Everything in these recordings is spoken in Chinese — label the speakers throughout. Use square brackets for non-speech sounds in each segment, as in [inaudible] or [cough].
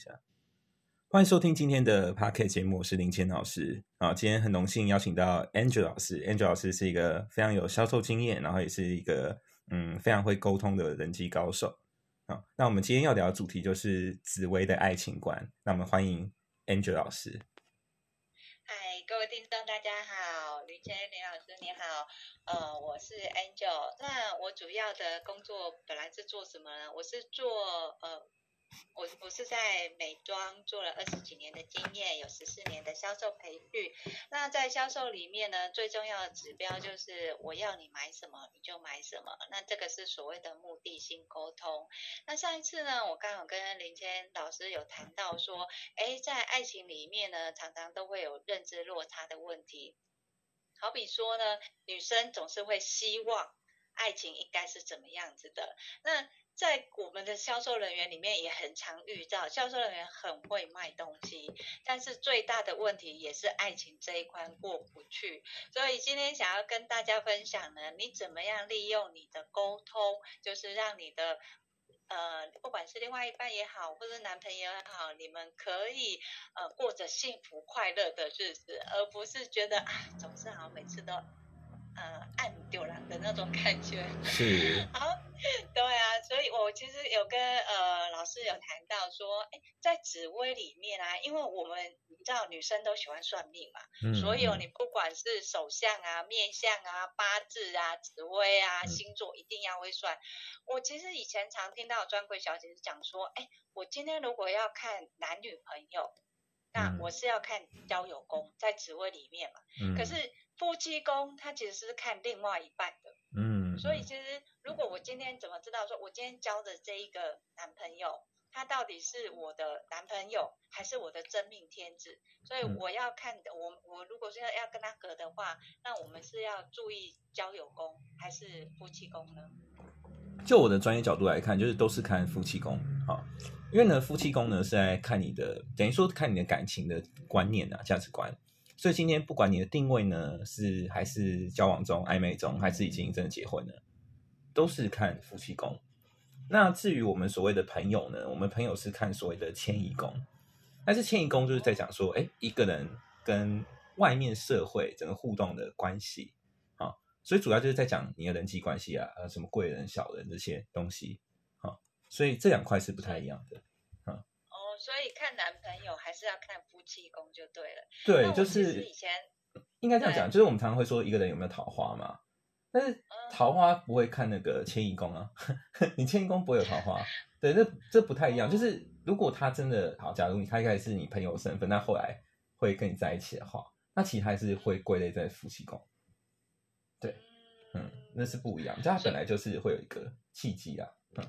Speaker 1: 下。欢迎收听今天的 p a r k e t 节目，我是林谦老师啊。今天很荣幸邀请到 Angel 老师，Angel 老师是一个非常有销售经验，然后也是一个嗯非常会沟通的人际高手啊。那我们今天要聊的主题就是紫薇的爱情观。那我们欢迎 Angel 老师。
Speaker 2: 嗨，各位听众，大家好，林谦林老师你好，呃，我是 Angel。那我主要的工作本来是做什么呢？我是做呃。我我是在美妆做了二十几年的经验，有十四年的销售培训。那在销售里面呢，最重要的指标就是我要你买什么你就买什么。那这个是所谓的目的性沟通。那上一次呢，我刚好跟林谦老师有谈到说，哎，在爱情里面呢，常常都会有认知落差的问题。好比说呢，女生总是会希望爱情应该是怎么样子的，那。在我们的销售人员里面也很常遇到，销售人员很会卖东西，但是最大的问题也是爱情这一关过不去。所以今天想要跟大家分享呢，你怎么样利用你的沟通，就是让你的呃，不管是另外一半也好，或者男朋友也好，你们可以呃过着幸福快乐的日子，而不是觉得啊，总是好像每次都。呃，暗那种感觉。
Speaker 1: 是。[laughs]
Speaker 2: 好，对啊，所以我其实有跟呃老师有谈到说，哎，在紫薇里面啊，因为我们你知道女生都喜欢算命嘛，所以你不管是手相啊、面相啊、八字啊、紫薇啊、星座，一定要会算。我其实以前常听到专柜小姐是讲说，哎，我今天如果要看男女朋友，那我是要看交友宫在紫薇里面嘛，可是。夫妻宫，它其实是看另外一半的，嗯，所以其实如果我今天怎么知道，说我今天交的这一个男朋友，他到底是我的男朋友还是我的真命天子？所以我要看的，我我如果是要要跟他合的话，那我们是要注意交友宫还是夫妻宫呢？
Speaker 1: 就我的专业角度来看，就是都是看夫妻宫，好，因为呢，夫妻宫呢是在看你的，等于说看你的感情的观念啊，价值观。所以今天不管你的定位呢是还是交往中暧昧中，还是已经真的结婚了，都是看夫妻宫。那至于我们所谓的朋友呢，我们朋友是看所谓的迁移宫。但是迁移宫就是在讲说，哎，一个人跟外面社会整个互动的关系啊，所以主要就是在讲你的人际关系啊，呃，什么贵人、小人这些东西啊，所以这两块是不太一样的。
Speaker 2: 所以看男朋友还是要看夫妻宫就对了。
Speaker 1: 对，就是
Speaker 2: 以前
Speaker 1: 应该这样讲，就是我们常常会说一个人有没有桃花嘛，但是桃花不会看那个迁移宫啊，[laughs] 你迁移宫不会有桃花。对，这这不太一样。就是如果他真的好，假如你开开是你朋友身份，那后来会跟你在一起的话，那其实还是会归类在夫妻宫。对，嗯，那是不一样，就他本来就是会有一个契机啊，嗯。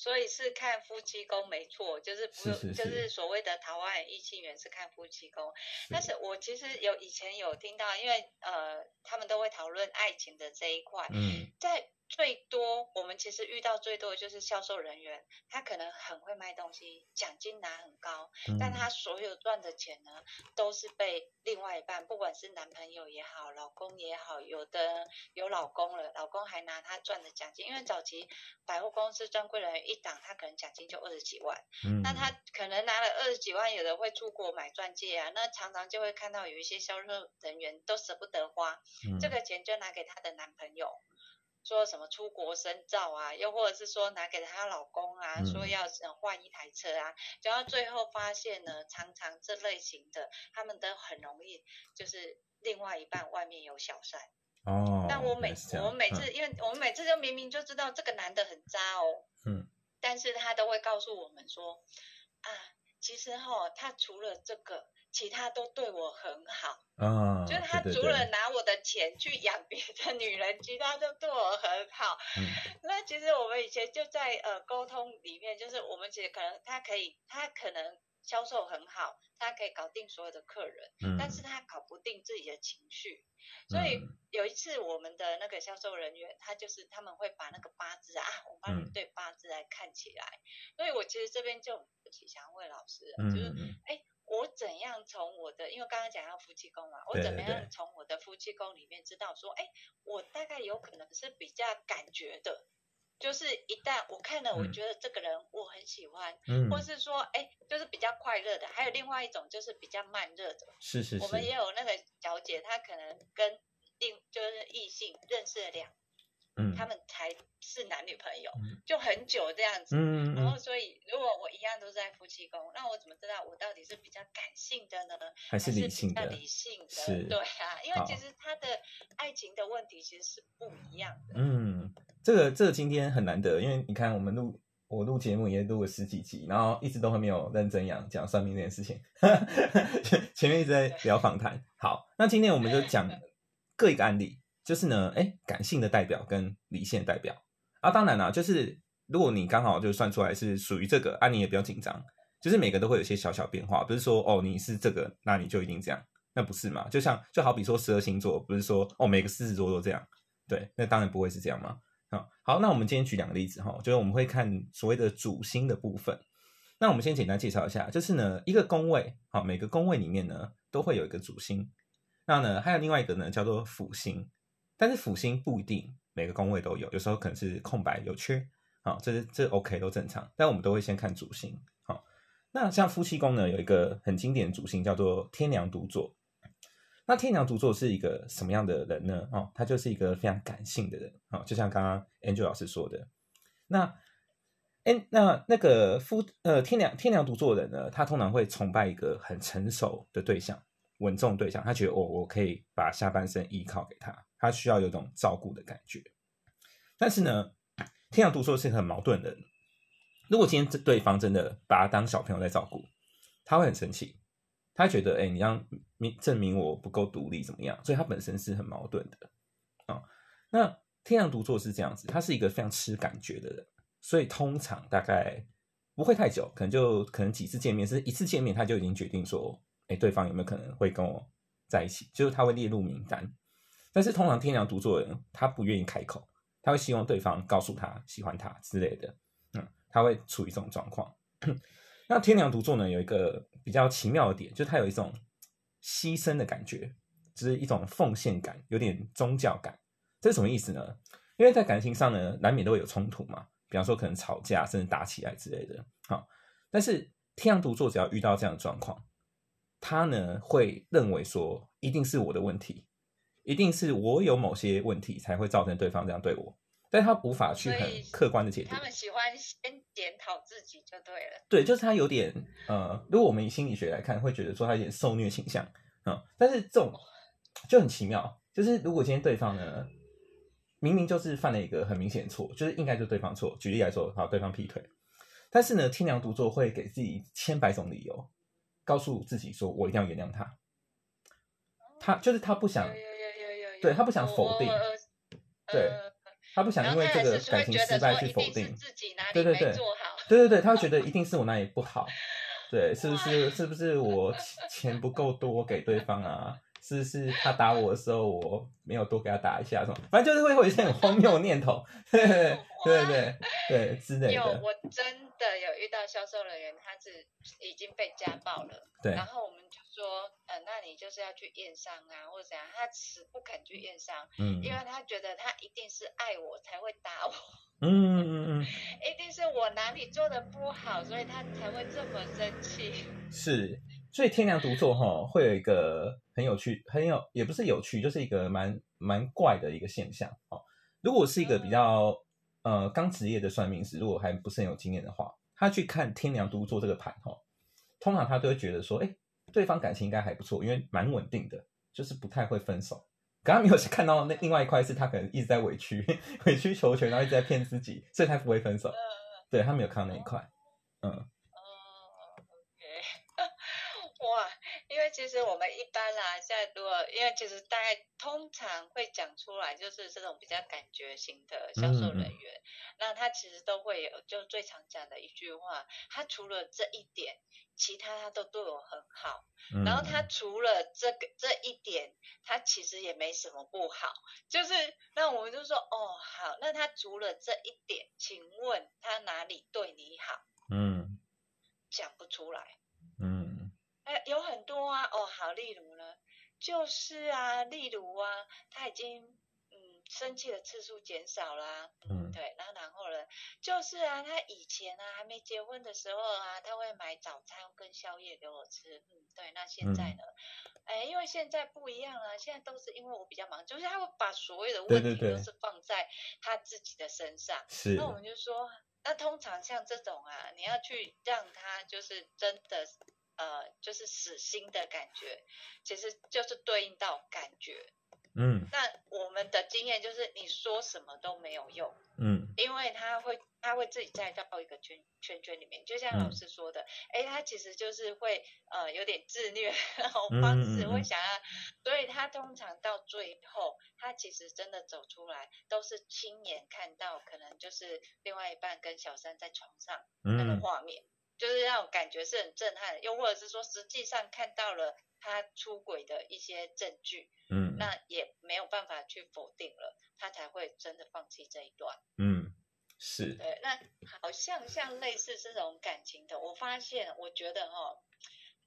Speaker 2: 所以是看夫妻宫没错，就是不就是所谓的桃花异性缘是看夫妻宫。但是我其实有以前有听到，因为呃他们都会讨论爱情的这一块，嗯在。最多我们其实遇到最多的就是销售人员，他可能很会卖东西，奖金拿很高，但他所有赚的钱呢，都是被另外一半，不管是男朋友也好，老公也好，有的有老公了，老公还拿他赚的奖金，因为早期百货公司专柜人员一档，他可能奖金就二十几万，那他可能拿了二十几万，有的会出国买钻戒啊，那常常就会看到有一些销售人员都舍不得花，这个钱就拿给他的男朋友。说什么出国深造啊，又或者是说拿给她老公啊，说要换一台车啊，然后最后发现呢，常常这类型的他们都很容易就是另外一半外面有小三
Speaker 1: 哦。
Speaker 2: 但我每我每次，因为我们每次就明明就知道这个男的很渣哦，嗯，但是他都会告诉我们说啊，其实哈，他除了这个。其他都对我很好，
Speaker 1: 啊，
Speaker 2: 就是他除了拿我的钱去养别的女人，其他都对我很好。嗯，那其实我们以前就在呃沟通里面，就是我们其实可能他可以，他可能销售很好，他可以搞定所有的客人，嗯，但是他搞不定自己的情绪。所以有一次我们的那个销售人员，他就是他们会把那个八字啊，我帮你对八字来看起来。所以我其实这边就想要问老师，就是哎。我怎样从我的，因为刚刚讲到夫妻宫嘛，我怎么样从我的夫妻宫里面知道说，哎，我大概有可能是比较感觉的，就是一旦我看了，我
Speaker 1: 嗯。
Speaker 2: 觉得这个人我很喜欢，
Speaker 1: 嗯，
Speaker 2: 或是说，哎，就是比较快乐的，还有另外一种就是比较慢热的。
Speaker 1: 是是是
Speaker 2: 我们也，有那个小姐，她可能跟另就是异性认识了两，
Speaker 1: 嗯。
Speaker 2: 他们才是男女朋友
Speaker 1: 嗯，
Speaker 2: 就很久这样子。
Speaker 1: 嗯
Speaker 2: 然后，
Speaker 1: 嗯，
Speaker 2: 所以如果我一样都是在夫妻宫，那我怎么知道我到底是比较感性的呢，
Speaker 1: 还是理性的，
Speaker 2: 理性的？
Speaker 1: 是。
Speaker 2: 对啊，因为其实他的爱情的问题其实是不一样的。
Speaker 1: 嗯，这个这个今天很难得，因为你看我们录我录节目也录了十几集，然后一直都还没有认真讲讲算命这件事情，前 [laughs] 前面一直在聊访谈。好，那今天我们就讲各一个案例，就是呢，哎，感性的代表跟理性的代表啊，当然啦，就是如果你刚好就算出来是属于这个，啊，你也不要紧张，就是每个都会有些小小变化，不是说哦你是这个，那你就一定这样，那不是嘛？就像就好比说十二星座，不是说哦每个狮子座都这样。对，那当然不会是这样嘛。好，好，那我们今天举两个例子哈，就是我们会看所谓的主星的部分。那我们先简单介绍一下，就是呢，一个宫位，好，每个宫位里面呢都会有一个主星，那呢还有另外一个呢叫做辅星，但是辅星不一定每个宫位都有，有时候可能是空白有缺，好，这是这 OK 都正常，但我们都会先看主星。好，那像夫妻宫呢有一个很经典的主星叫做天梁独坐，那天梁独坐是一个什么样的人呢？哦，他就是一个非常感性的人哦，就像刚刚 Angel 老师说的。那，哎，那那个夫呃天梁天梁独坐的人呢，他通常会崇拜一个很成熟的对象、稳重对象，他觉得哦，我可以把下半身依靠给他，他需要有种照顾的感觉。但是呢，天梁独坐是很矛盾的。如果今天这对方真的把他当小朋友在照顾，他会很生气。他觉得，哎、你让明证明我不够独立怎么样？所以他本身是很矛盾的啊、那天阳独坐是这样子，他是一个非常吃感觉的人，所以通常大概不会太久，可能就可能几次见面，是一次见面他就已经决定说，哎、对方有没有可能会跟我在一起，就是他会列入名单。但是通常天阳独坐的人，他不愿意开口，他会希望对方告诉他喜欢他之类的，嗯，他会处于这种状况。[coughs] 那天梁独坐呢，有一个比较奇妙的点，就是它有一种牺牲的感觉，就是一种奉献感，有点宗教感。这是什么意思呢？因为在感情上呢，难免都会有冲突嘛，比方说可能吵架，甚至打起来之类的。好，但是天梁独坐只要遇到这样的状况，他呢会认为说，一定是我的问题，一定是我有某些问题才会造成对方这样对我，但他无法去很客观的解读
Speaker 2: 他。们喜欢先检讨自己就对了。
Speaker 1: 对，就是他有点呃，如果我们以心理学来看，会觉得说他有点受虐倾向，嗯，但是这种就很奇妙，就是如果今天对方呢，明明就是犯了一个很明显的错，就是应该就是对方错。举例来说，好，对方劈腿，但是呢，天良独坐会给自己千百种理由，告诉自己说我一定要原谅他，他就是他不想
Speaker 2: 有，有有有有有，
Speaker 1: 对他不想否定。对
Speaker 2: 呃
Speaker 1: 他不想因为这个感情失败去否定，
Speaker 2: 自己哪里
Speaker 1: 对对对。
Speaker 2: 没做好。
Speaker 1: 对对对，他会觉得一定是我哪里不好，对，是不是 [laughs] 是不是我钱钱不够多给对方啊？是不是他打我的时候我没有多给他打一下什么？反正就是会有一些很荒谬的念头，[laughs] 对对对对对之类
Speaker 2: 有，我真的有遇到销售人员，他是已经被家暴了，
Speaker 1: 对
Speaker 2: 然后我们就说，呃，那你就是要去验伤啊，或者怎样，他死不肯去验伤，
Speaker 1: 嗯
Speaker 2: 因为他觉得他一定是爱我才会打我，
Speaker 1: 嗯嗯嗯嗯，[laughs]
Speaker 2: 一定是我哪里做的不好，所以他才会这么生气。
Speaker 1: 是，所以天良独坐哈会有一个很有趣，很有也不是有趣，就是一个蛮蛮怪的一个现象哦。如果是一个比较呃刚职业的算命师，如果还不是很有经验的话，他去看天良独坐这个盘哈，通常他都会觉得说，哎，对方感情应该还不错，因为蛮稳定的，就是不太会分手。可他没有看到那另外一块是他可能一直在委屈委曲求全，然后一直在骗自己，所以他不会分手。
Speaker 2: 呃，
Speaker 1: 对他没有看到那一块，嗯
Speaker 2: 哦，OK，哇，因为其实我们一般啦，现在如果因为其实大概通常会讲出来，就是这种比较感觉型的销售人。员，那他其实都会有，就最常讲的一句话，他除了这一点，其他他都对我很好，
Speaker 1: 嗯，
Speaker 2: 然后他。除了这个这一点，他其实也没什么不好，就是那我们就说，哦，好，那他除了这一点，请问他哪里对你好？
Speaker 1: 嗯。
Speaker 2: 讲不出来。
Speaker 1: 嗯
Speaker 2: 哎，有很多啊，哦，好，例如呢，就是啊，例如啊，他已经，嗯，生气的次数减少啦，
Speaker 1: 嗯
Speaker 2: 对，然后然后呢，就是啊，他以前啊还没结婚的时候啊，他会买早餐跟宵夜给我吃，嗯，对，那现在呢，哎，因为现在不一样了，现在都是因为我比较忙，就是他会把所有的问题都是放在他自己的身上，
Speaker 1: 是。
Speaker 2: 那我们就说，那通常像这种啊，你要去让他就是真的呃，就是死心的感觉，其实就是对应到感觉。
Speaker 1: 嗯。
Speaker 2: 那我们的经验就是，你说什么都没有用，
Speaker 1: 嗯。
Speaker 2: 因为他会他会自己再到一个圈圈圈里面，就像
Speaker 1: 嗯。
Speaker 2: 老师说的，哎、他其实就是会呃有点自虐那种
Speaker 1: 嗯
Speaker 2: 方式，会想要，所以他通常到最后，他其实真的走出来，都是亲眼看到，可能就是另外一半跟小三在床上那个
Speaker 1: 嗯
Speaker 2: 画面，就是让我感觉是很震撼，又或者是说实际上看到了他出轨的一些证据，
Speaker 1: 嗯
Speaker 2: 那也没有办法去否定了，他才会真的放弃这一段。
Speaker 1: 嗯是
Speaker 2: 对，那好像像类似这种感情的，我发现，我觉得哈、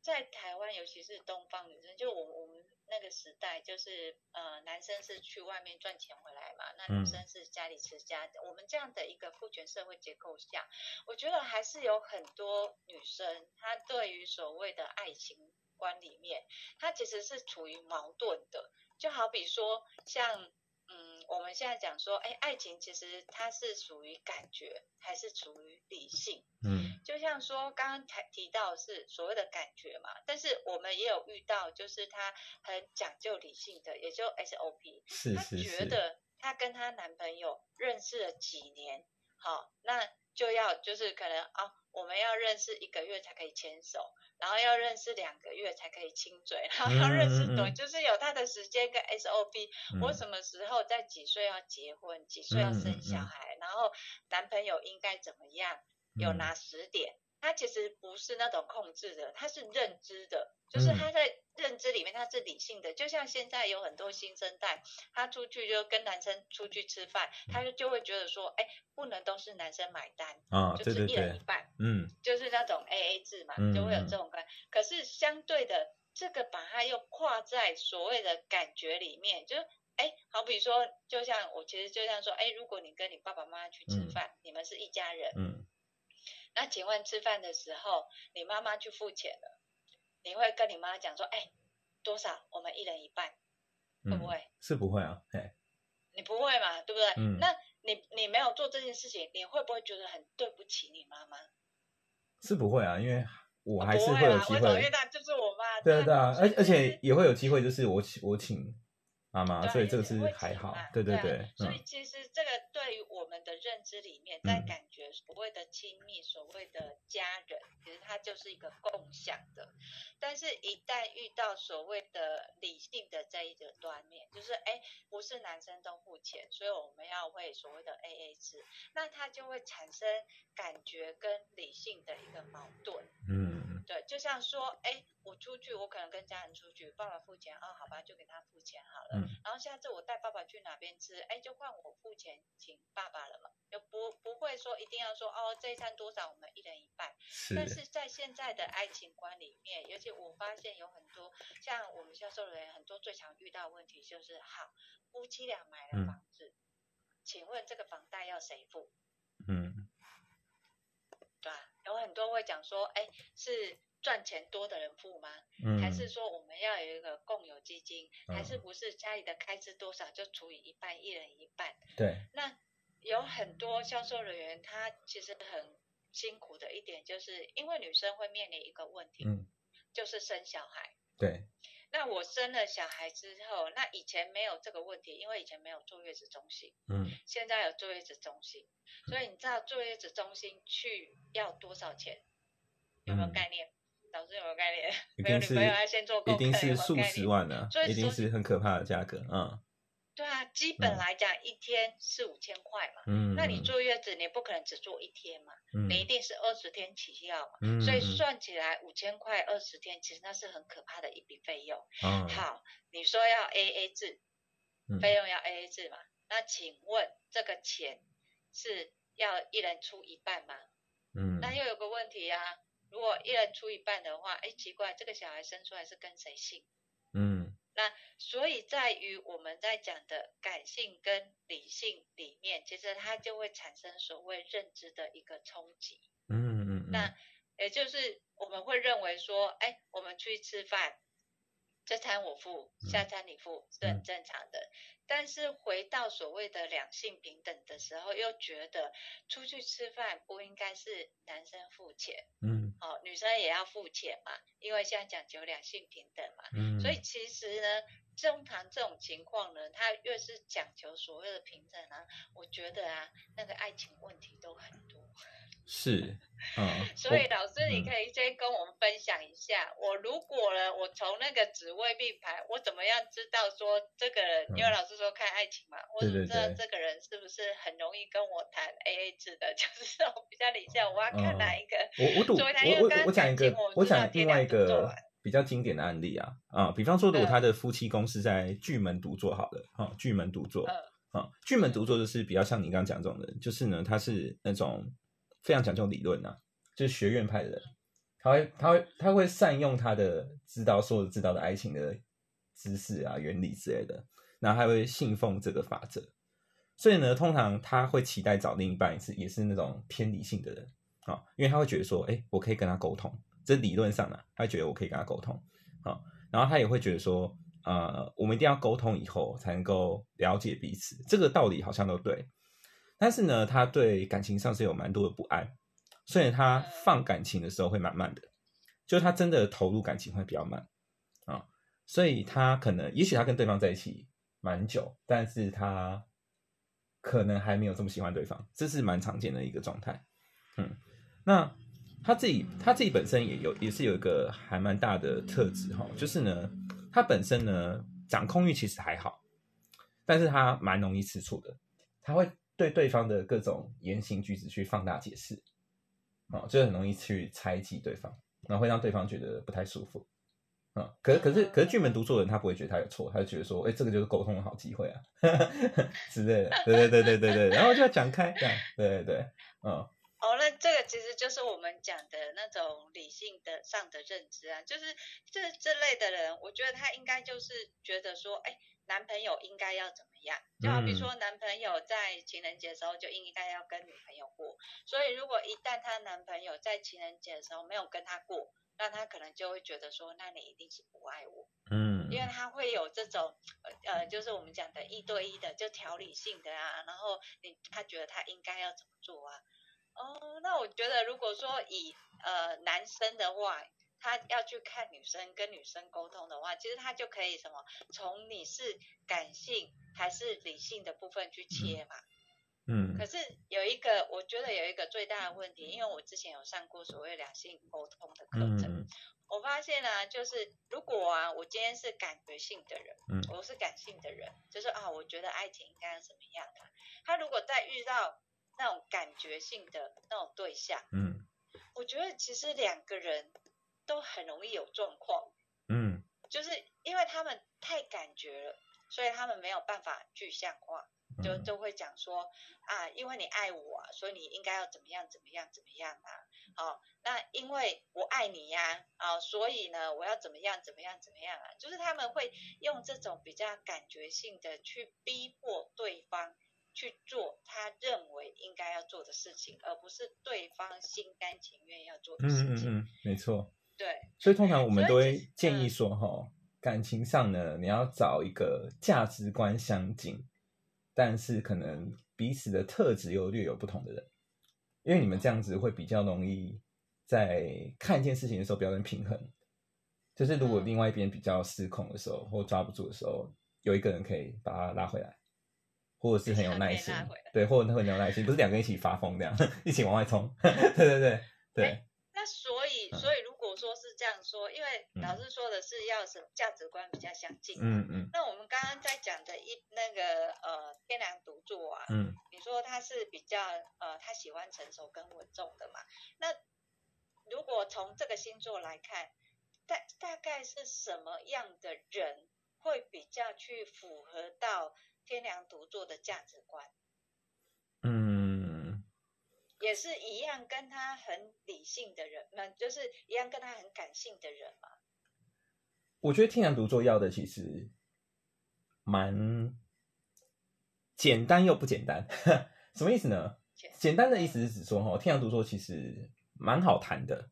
Speaker 2: 在台湾，尤其是东方女生，就我我们那个时代，就是呃，男生是去外面赚钱回来嘛，那
Speaker 1: 嗯
Speaker 2: 女生是家里持家的。我们这样的一个父权社会结构下，我觉得还是有很多女生，她对于所谓的爱情观里面，她其实是处于矛盾的。就好比说，像嗯，我们现在讲说，哎，爱情其实它是属于感觉，还是属于理性？
Speaker 1: 嗯
Speaker 2: 就像说刚刚才提到是所谓的感觉嘛，但是我们也有遇到，就是她很讲究理性的，也就 SOP，她
Speaker 1: 是是是
Speaker 2: 觉得她跟她男朋友认识了几年，好，那就要就是可能啊，我们要认识一个月才可以牵手，然后要认识两个月才可以亲嘴，然后要认识多，
Speaker 1: 嗯嗯嗯。
Speaker 2: 就是有他的时间跟 SOP，、我
Speaker 1: 嗯。
Speaker 2: 什么时候在几岁要结婚，几岁要生小
Speaker 1: 嗯。
Speaker 2: 孩，然后男朋友应该怎么样，有
Speaker 1: 嗯
Speaker 2: 哪十点。他其实不是那种控制的，他是认知的，就是
Speaker 1: 嗯
Speaker 2: 他在认知里面他是理性的。就像现在有很多新生代，他出去就跟男生出去吃饭，他就就会觉得说，哎，不能都是男生买单，
Speaker 1: 啊
Speaker 2: 就是一人一半。
Speaker 1: 嗯
Speaker 2: 就是那种 A A 制嘛，
Speaker 1: 嗯
Speaker 2: 就会有
Speaker 1: 嗯
Speaker 2: 这种感。可是相对的，这个把它又跨在所谓的感觉里面，就是哎，好比说，就像我其实就像说，哎，如果你跟你爸爸妈妈去吃
Speaker 1: 嗯
Speaker 2: 饭，你们是一家人，
Speaker 1: 嗯
Speaker 2: 那请问吃饭的时候，你妈妈去付钱了，你会跟你妈讲说，哎，多少？我们一人一半，会不
Speaker 1: 嗯
Speaker 2: 会？
Speaker 1: 是不会啊，哎
Speaker 2: 你不会嘛，对不对？
Speaker 1: 嗯
Speaker 2: 那你你没有做这件事情，你会不会觉得很对不起你妈妈？
Speaker 1: 是不会啊，因为我还是会有机
Speaker 2: 为什么？因为
Speaker 1: 会，
Speaker 2: 她就是我妈。
Speaker 1: 对啊对啊，而而且 [laughs] 也会有机会，就是我请我请妈妈，所以这个是还好对对
Speaker 2: 啊
Speaker 1: 对，嗯
Speaker 2: 所以其实这个对于我们的认知里面，在
Speaker 1: 嗯
Speaker 2: 感觉所谓的亲密、所谓的家人，其实它就是一个共享的。但是，一旦遇到所谓的理性的这一个端面，就是哎，不是男生都付钱，所以我们要会所谓的 A A 制，那它就会产生感觉跟理性的一个矛盾。
Speaker 1: 嗯
Speaker 2: 对，就像说，哎，我出去，我可能跟家人出去，爸爸付钱，啊，好吧，就给他付钱好了。
Speaker 1: 嗯
Speaker 2: 然后下次我带爸爸去哪边吃，哎，就换我付钱请爸爸了嘛，就不不会说一定要说哦，这一餐多少，我们一人一半。
Speaker 1: 是
Speaker 2: 但是在现在的爱情观里面，尤其我发现有很多像我们销售人员很多最常遇到的问题就是，好，夫妻俩买了
Speaker 1: 嗯
Speaker 2: 房子，请问这个房贷要谁付？有很多会讲说，哎，是赚钱多的人付吗？
Speaker 1: 嗯，
Speaker 2: 还是说我们要有一个共有基金，还是
Speaker 1: 嗯
Speaker 2: 不是家里的开支多少就除以一半，一人一半？
Speaker 1: 对，
Speaker 2: 那有很多销售人员，他其实很辛苦的一点，就是因为女生会面临一个问题，
Speaker 1: 嗯
Speaker 2: 就是生小孩。
Speaker 1: 对，
Speaker 2: 那我生了小孩之后，那以前没有这个问题，因为以前没有坐月子中心，
Speaker 1: 嗯
Speaker 2: 现在有坐月子中心，所以你知道坐月子中心去要多少钱？有没有
Speaker 1: 嗯
Speaker 2: 概念？老师有没有概念？没有女朋友要先做功
Speaker 1: 一
Speaker 2: 课，有没有
Speaker 1: 定是数
Speaker 2: 概念
Speaker 1: 十万的
Speaker 2: 所，以
Speaker 1: 一定是很可怕的价格，嗯
Speaker 2: 对啊，基本
Speaker 1: 嗯
Speaker 2: 来讲一天四五千块嘛。
Speaker 1: 嗯，
Speaker 2: 那你坐月子，你不可能只坐一天嘛，
Speaker 1: 嗯
Speaker 2: 你一定是二十天起跳嘛。
Speaker 1: 嗯，
Speaker 2: 所以
Speaker 1: 嗯
Speaker 2: 算起来五千块二十天，其实那是很可怕的一笔费用。
Speaker 1: 嗯
Speaker 2: 好，你说要 A A 制，
Speaker 1: 嗯
Speaker 2: 费用要 A A 制嘛？那请问这个钱是要一人出一半吗？
Speaker 1: 嗯
Speaker 2: 那又有个问题啊，如果一人出一半的话，哎，奇怪，这个小孩生出来是跟谁姓？
Speaker 1: 嗯
Speaker 2: 那所以在于我们在讲的感性跟理性里面，其实它就会产生所谓认知的一个冲击。
Speaker 1: 嗯嗯嗯，
Speaker 2: 那也就是我们会认为说，哎，我们出去吃饭，这餐我付，下餐你付是很正常的。但是回到所谓的两性平等的时候，又觉得出去吃饭不应该是男生付钱，
Speaker 1: 嗯，
Speaker 2: 哦，女生也要付钱嘛，因为现在讲究两性平等嘛，
Speaker 1: 嗯，
Speaker 2: 所以其实呢，通常这种情况呢，他越是讲求所谓的平等啊，我觉得啊，那个爱情问题都很多。
Speaker 1: 是，嗯，
Speaker 2: 所以老师，你可以先跟我们分享一下，我如果呢，我从那个紫微命盘，我怎么样知道说这个人？因为老师说看爱情嘛，我怎么知道这个人是不是很容易跟我谈 A A 制的？[laughs] 就是这种比较理性，我要看哪一个？
Speaker 1: 我我赌，我我我讲一个，我讲另外一个比较经典的案例啊啊，比方说，如果他的夫妻宫是在巨门独坐，好的，啊，巨门独坐，啊，巨门独坐就是比较像你刚刚讲这种人，就是呢，他是那种。非常讲究理论呐，就是学院派的人，他会他会他会善用他的知道所有知道的爱情的知识啊、原理之类的，然后他会信奉这个法则。所以呢，通常他会期待找另一半是也是那种偏理性的人啊，因为他会觉得说，哎，我可以跟他沟通，这理论上呢，他觉得我可以跟他沟通啊，然后他也会觉得说，呃，我们一定要沟通以后才能够了解彼此，这个道理好像都对。但是呢，他对感情上是有蛮多的不安，所以他放感情的时候会慢慢的，就他真的投入感情会比较慢啊，所以他可能也许他跟对方在一起蛮久，但是他可能还没有这么喜欢对方，这是蛮常见的一个状态。嗯，那他自己他自己本身也有也是有一个还蛮大的特质哈，就是呢，他本身呢掌控欲其实还好，但是他蛮容易吃醋的，他会。对对方的各种言行举止去放大解释，啊，就很容易去猜忌对方，然后会让对方觉得不太舒服，啊，可是可是可是巨门独坐人他不会觉得他有错，他就觉得说，哎，这个就是沟通的好机会啊，[laughs] 之类的，对对对对对对，然后就要讲开，这样，对对对，嗯。
Speaker 2: 这个其实就是我们讲的那种理性的上的认知啊，就是这这类的人，我觉得他应该就是觉得说，哎，男朋友应该要怎么样？就好比说，男朋友在情人节的时候就应该要跟女朋友过，所以如果一旦她男朋友在情人节的时候没有跟她过，那她可能就会觉得说，那你一定是不爱我，
Speaker 1: 嗯，
Speaker 2: 因为他会有这种呃，就是我们讲的一对一的，就条理性的啊，然后你他觉得他应该要怎么做啊？哦，那我觉得如果说以呃男生的话，他要去看女生跟女生沟通的话，其实他就可以什么，从你是感性还是理性的部分去切嘛。
Speaker 1: 嗯。
Speaker 2: 可是有一个，我觉得有一个最大的问题，因为我之前有上过所谓两性沟通的课程，我发现呢，就是如果啊，我今天是感觉性的人，
Speaker 1: 嗯，
Speaker 2: 我是感性的人，就是啊，我觉得爱情应该是什么样的，他如果在遇到。那种感觉性的那种对象，
Speaker 1: 嗯，
Speaker 2: 我觉得其实两个人都很容易有状况，
Speaker 1: 嗯，
Speaker 2: 就是因为他们太感觉了，所以他们没有办法具象化，就就会讲说啊，因为你爱我，啊，所以你应该要怎么样怎么样怎么样啊，好，那因为我爱你呀，啊，所以呢，我要怎么样怎么样怎么样啊，就是他们会用这种比较感觉性的去逼迫对方。去做他认为应该要做的事情，而不是对方心甘情愿要做的事情。
Speaker 1: 嗯嗯嗯，没错。
Speaker 2: 对。
Speaker 1: 所以通常我们都会建议说，哈，感情上呢，你要找一个价值观相近，但是可能彼此的特质又略有不同的人，因为你们这样子会比较容易在看一件事情的时候表现平衡。就是如果另外一边比较失控的时候，或抓不住的时候，有一个人可以把他拉回来。或者是很有耐心，对，或者他很有耐心，不是两个人一起发疯这样，[laughs] 一起往外冲，[laughs] 对对对对。
Speaker 2: 那所以，所以如果说是这样说，因为老师说的是要什价值观比较相近，
Speaker 1: 嗯嗯。
Speaker 2: 那我们刚刚在讲的一那个呃天良独坐啊，
Speaker 1: 嗯，
Speaker 2: 你说他是比较呃他喜欢成熟跟稳重的嘛？那如果从这个星座来看，大大概是什么样的人会比较去符合到？天良独坐的价值观，
Speaker 1: 嗯，
Speaker 2: 也是一样，跟他很理性的人，那就是一样跟他很感性的人嘛。
Speaker 1: 我觉得天良独坐要的其实蛮简单又不简单，[laughs] 什么意思呢？简单的意思是指说，哈，天良独坐其实蛮好谈的，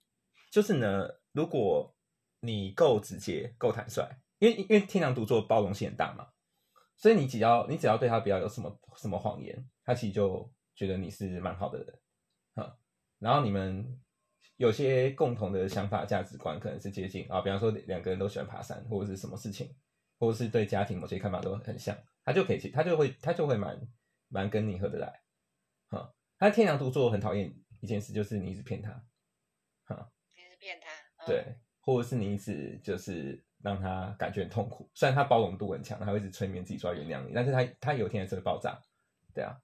Speaker 1: 就是呢，如果你够直接、够坦率，因为因为天良独坐包容性很大嘛，所以你只要你只要对他不要有什么什么谎言，他其实就觉得你是蛮好的人，哈，然后你们。有些共同的想法、价值观可能是接近啊，比方说两个人都喜欢爬山，或者是什么事情，或者是对家庭某些看法都很像，他就可以去，他就会他就会蛮蛮跟你合得来，哈。他天良独坐很讨厌一件事，就是你一直骗他，
Speaker 2: 哈，你是骗他，
Speaker 1: 对，或者是你一直就是让他感觉很痛苦，虽然他包容度很强，他会一直催眠自己说要原谅你，但是他他有一天还是会爆炸，对啊。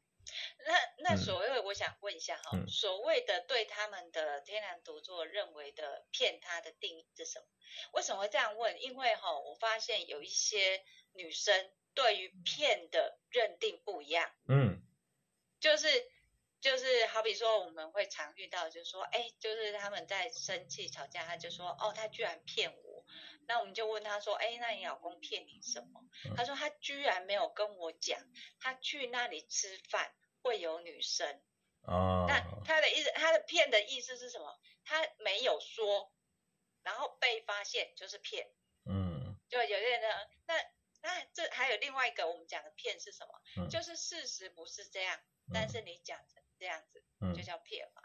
Speaker 2: 那那所谓我想问一下哈，所谓的对他们的天然独坐认为的骗他的定义是什么？为什么会这样问？因为哈，我发现有一些女生对于骗的认定不一样。嗯，就是就是好比说我们会常遇到，就是说，哎，就是他们在生气吵架，他就说，哦，他居然骗我。那我们就问他说，哎，那你老公骗你什么？他说他居然没有跟我讲，他去那里吃饭。会有女生哦，那他的意思，他的骗的意思是什么？他没有说，然后被发现就是骗，嗯，就有些人呢，那那这还有另外一个我们讲的骗是什么？就是事实不是这样，但是你讲成这样子，嗯就叫骗嘛，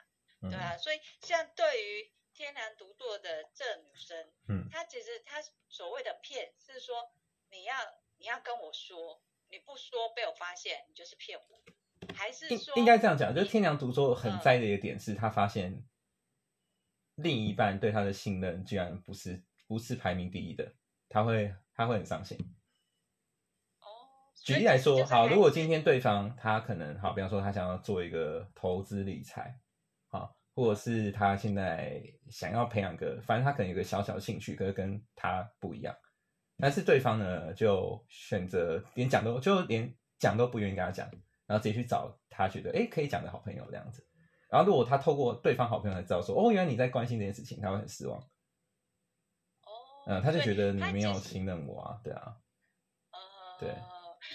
Speaker 2: 对啊，所以像对于天然独坐的这女生，嗯，她其实她所谓的骗是说你要你要跟我说，你不说被我发现，你就是骗我。还是说
Speaker 1: 应该这样讲，就是天良独坐很在意的一个点是，他发现另一半对他的信任居然不是不是排名第一的，他会他会很伤心。哦，举例来说，好，如果今天对方他可能好，比方说他想要做一个投资理财，好，或者是他现在想要培养个，反正他可能有个小小的兴趣，可是跟他不一样，但是对方呢就选择连讲都就连讲都不愿意跟他讲。然后直接去找他觉得哎可以讲的好朋友这样子，然后如果他透过对方好朋友才知道说哦原来你在关心这件事情，他会很失望。哦，嗯，他就觉得你没有信任我啊，对啊，对，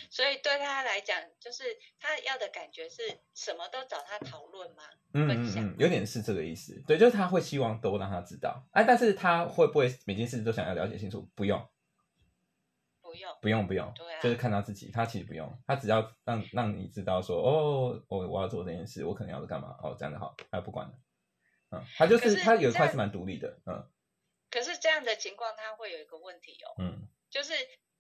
Speaker 2: 所以对他来讲，就是他要的感觉是什么都找他讨论吗？嗯嗯嗯，
Speaker 1: 有点是这个意思，对，就是他会希望都让他知道，哎，但是他会不会每件事都想要了解清楚？不用。不用不用，不用就是看他自己，他其实不用，他只要让让你知道说，哦，我我要做这件事，我可能要干嘛，哦，这样的好，他不管了，嗯，他就是他有一块是蛮独立的，嗯。
Speaker 2: 可是这样的情况，他会有一个问题哦，嗯，就是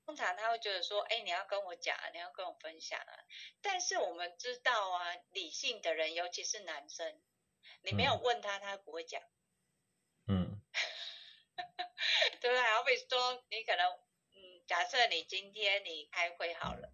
Speaker 2: 通常他会觉得说，哎，你要跟我讲啊，你要跟我分享啊，但是我们知道啊，理性的人，尤其是男生，你没有问他，他不会讲，嗯，[laughs] 对不对？好比说，你可能。假设你今天你开会好了，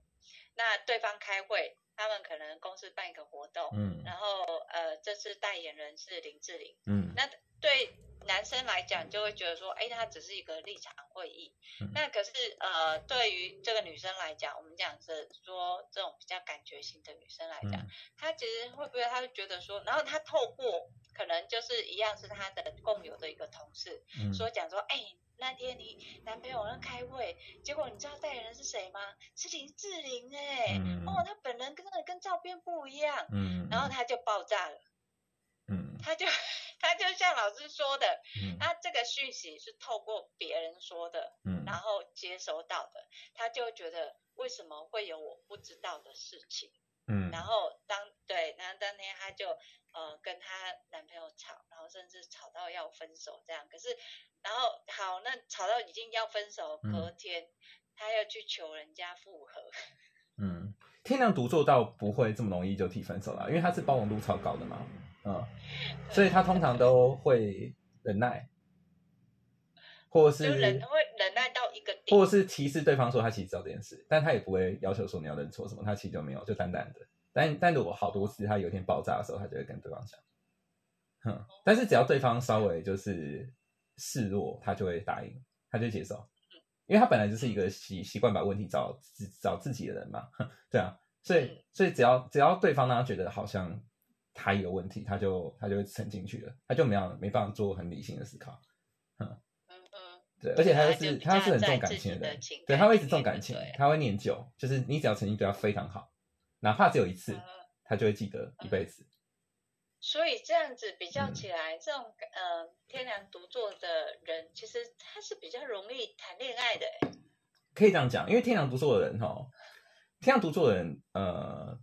Speaker 2: 那对方开会，他们可能公司办一个活动，嗯，然后呃，这次代言人是林志玲，嗯，那对男生来讲就会觉得说，哎，他只是一个立场会议，那可是呃，对于这个女生来讲，我们讲是说这种比较感觉型的女生来讲，她其实会不会，她会觉得说，然后她透过可能就是一样是她的共有的一个同事，说讲说，哎。那天你男朋友那开会，结果你知道代言人是谁吗？是林志玲哎，哦，他本人跟跟照片不一样，嗯，然后他就爆炸了，嗯，他就他就像老师说的，他这个讯息是透过别人说的，嗯，然后接收到的，他就觉得为什么会有我不知道的事情，嗯，然后当对，然后当天他就呃跟他男朋友吵，然后甚至吵到要分手这样，可是。然后好，那吵到已经要分手，隔天他要去求人家复合。
Speaker 1: 嗯，天亮独奏到不会这么容易就提分手了，因为他是包容度超高的嘛，嗯，所以他通常都会忍耐，或者是
Speaker 2: 忍会忍耐到一个，
Speaker 1: 或者是提示对方说他其实知道这件事，但他也不会要求说你要认错什么，他其实就没有，就淡淡的。但但如果好多次他有一天爆炸的时候，他就会跟对方讲，哼，但是只要对方稍微就是。示弱，他就会答应，他就接受，因为他本来就是一个习习惯把问题找自找自己的人嘛，对啊，所以所以只要只要对方让他觉得好像他有问题，他就他就会沉进去了，他就没有没办法做很理性的思考，嗯。嗯嗯，对，而且他
Speaker 2: 就
Speaker 1: 是
Speaker 2: 就
Speaker 1: 他是很重感情的人。
Speaker 2: 的，
Speaker 1: 对，他会一直重感情他会念旧，就是你只要曾经对他非常好，哪怕只有一次，
Speaker 2: 嗯。
Speaker 1: 他就会记得一辈子。
Speaker 2: 所以这样子比较
Speaker 1: 嗯。
Speaker 2: 起来，这种呃天梁独坐的人，其实他是比较容易谈恋爱的欸。
Speaker 1: 可以这样讲，因为天梁独坐的人哈，天梁独坐的人，呃，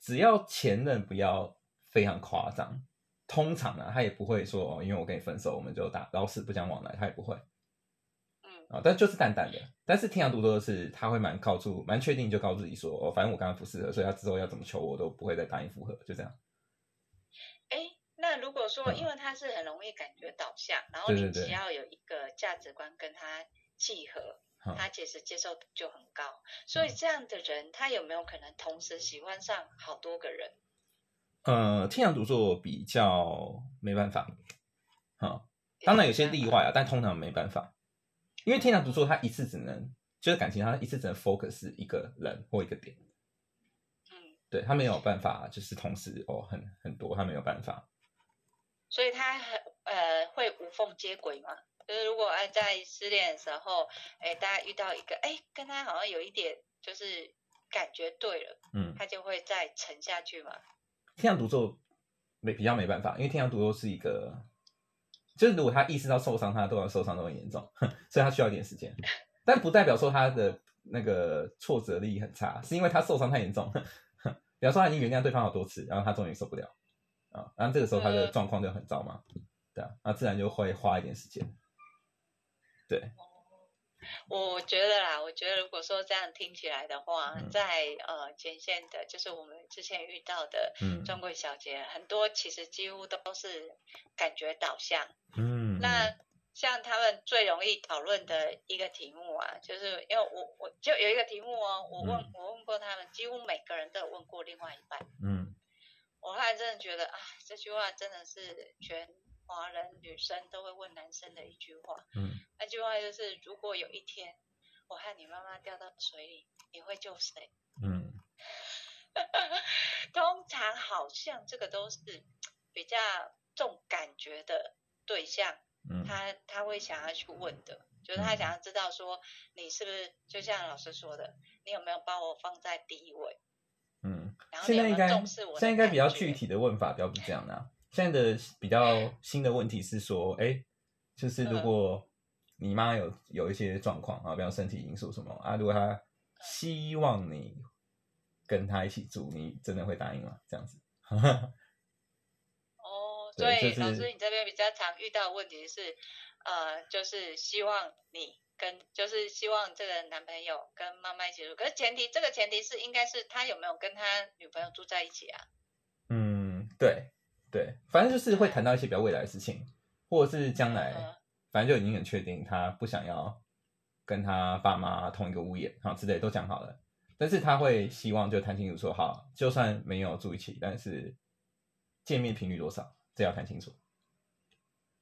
Speaker 1: 只要前任不要非常夸张，通常啊，他也不会说哦，因为我跟你分手，我们就打老死不相往来，他也不会
Speaker 2: 嗯
Speaker 1: 啊，但就是淡淡的。但是天涯独坐的是，他会蛮告诉、蛮确定，就告诉自己说，哦，反正我刚刚不适合，所以他之后要怎么求我都不会再答应复合，就这样。
Speaker 2: 哎，那如果说，
Speaker 1: 嗯
Speaker 2: 因为他是很容易感觉导向，然后你只要有一个价值观跟他契合，
Speaker 1: 嗯
Speaker 2: 他其实接受度就很高。所以这样的人，他有没有可能同时喜欢上好多个人？
Speaker 1: 呃，天梁独坐比较没办法，啊、当然有些例外啊，但通常没办法，因为天梁独坐他一次只能就是感情，他一次只能 focus 一个人或一个点，
Speaker 2: 嗯，
Speaker 1: 对他没有办法就是同时哦很很多，他没有办法。
Speaker 2: 所以他很呃会无缝接轨嘛。就是如果哎在失恋的时候，哎大家遇到一个哎跟他好像有一点就是感觉对了，
Speaker 1: 嗯，
Speaker 2: 他就会再沉下去嘛。
Speaker 1: 天阳独奏没比较没办法，因为天阳独奏是一个，就是如果他意识到受伤，他都要受伤都很严重，[laughs] 所以他需要一点时间。但不代表说他的那个挫折力很差，是因为他受伤太严重。[laughs] 比方说他已经原谅对方好多次，然后他终于受不了啊，然后这个时候他的
Speaker 2: 嗯
Speaker 1: 状况就很糟嘛，对啊，那自然就会花一点时间。对，
Speaker 2: 我觉得啦，我觉得如果说这样听起来的话，
Speaker 1: 嗯
Speaker 2: 在呃前线的，就是我们之前遇到的
Speaker 1: 嗯
Speaker 2: 专柜小姐，很多其实几乎都是感觉导向。
Speaker 1: 嗯，
Speaker 2: 那像他们最容易讨论的一个题目啊，就是因为我我就有一个题目哦，我问、
Speaker 1: 嗯
Speaker 2: 我问过他们，几乎每个人都有问过另外一半。
Speaker 1: 嗯
Speaker 2: 我后来真的觉得啊，这句话真的是全华人女生都会问男生的一句话。
Speaker 1: 嗯
Speaker 2: 那句话就是：如果有一天我和你妈妈掉到水里，你会救谁？
Speaker 1: 嗯 [laughs]
Speaker 2: 通常好像这个都是比较重感觉的对象，
Speaker 1: 嗯
Speaker 2: 他他会想要去问的，就是他想要知道说你是不是就像老师说的，你有没有把我放在第一位？
Speaker 1: 嗯。现在应该
Speaker 2: 重视我
Speaker 1: 现在应该比较具体的问法，比较不是这样的、啊。现在的比较新的问题是说，哎，就是如果你妈有有一些状况啊，比方身体因素什么啊，如果她希望你跟她一起住，你真的会答应吗？这样子？
Speaker 2: 哦，
Speaker 1: 对
Speaker 2: 所以
Speaker 1: 就是
Speaker 2: 老师你这边比较常遇到的问题是，呃，就是希望你跟，就是希望这个男朋友跟妈妈一起住，可是前提这个前提是应该是他有没有跟他女朋友住在一起啊？
Speaker 1: 嗯，对对，反正就是会谈到一些比较未来的事情，或者是将来
Speaker 2: 嗯，
Speaker 1: 反正就已经很确定他不想要跟他爸妈同一个屋檐，好之类都讲好了。但是他会希望就谈清楚说，好，就算没有住一起，但是见面频率多少，这要谈清楚。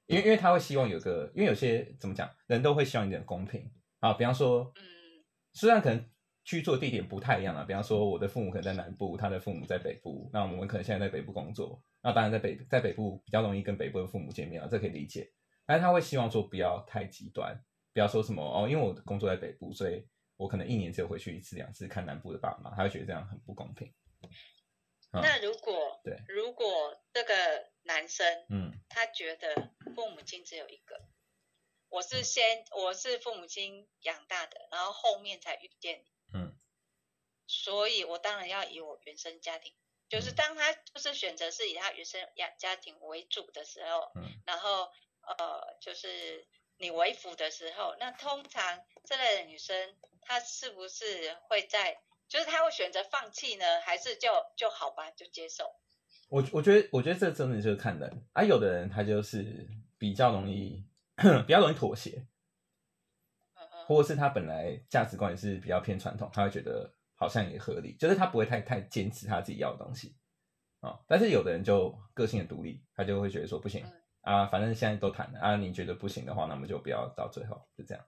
Speaker 1: 因为因为他会希望有个，因为有些怎么讲，人都会希望一点公平啊。比方说，
Speaker 2: 嗯
Speaker 1: 虽然可能居住地点不太一样啊，比方说我的父母可能在南部，他的父母在北部，那我们可能现在在北部工作，那当然在北在北部比较容易跟北部的父母见面啊，这可以理解。但是他会希望说不要太极端，不要说什么哦，因为我的工作在北部，所以我可能一年只有回去一次两次看南部的爸妈，他会觉得这样很不公平。嗯
Speaker 2: 那如果
Speaker 1: 对
Speaker 2: 如果这个男生
Speaker 1: 嗯
Speaker 2: 他觉得父母亲只有一个，我是先我是父母亲养大的，然后后面才遇见你，
Speaker 1: 嗯
Speaker 2: 所以我当然要以我原生家庭，就是
Speaker 1: 嗯
Speaker 2: 当他就是选择是以他原生家家庭为主的时候，
Speaker 1: 嗯
Speaker 2: 然后呃就是你为辅的时候，那通常这类的女生她是不是会在，就是她会选择放弃呢，还是就就好吧，就接受？
Speaker 1: 我我觉得，我觉得这真的就是看人啊。有的人他就是比较容易，[clears throat] 比较容易妥协，或者是他本来价值观也是比较偏传统，他会觉得好像也合理，就是他不会太太坚持他自己要的东西啊、但是有的人就个性很独立，他就会觉得说不行
Speaker 2: 嗯
Speaker 1: 啊，反正现在都谈了啊，你觉得不行的话，那我们就不要到最后，就这样。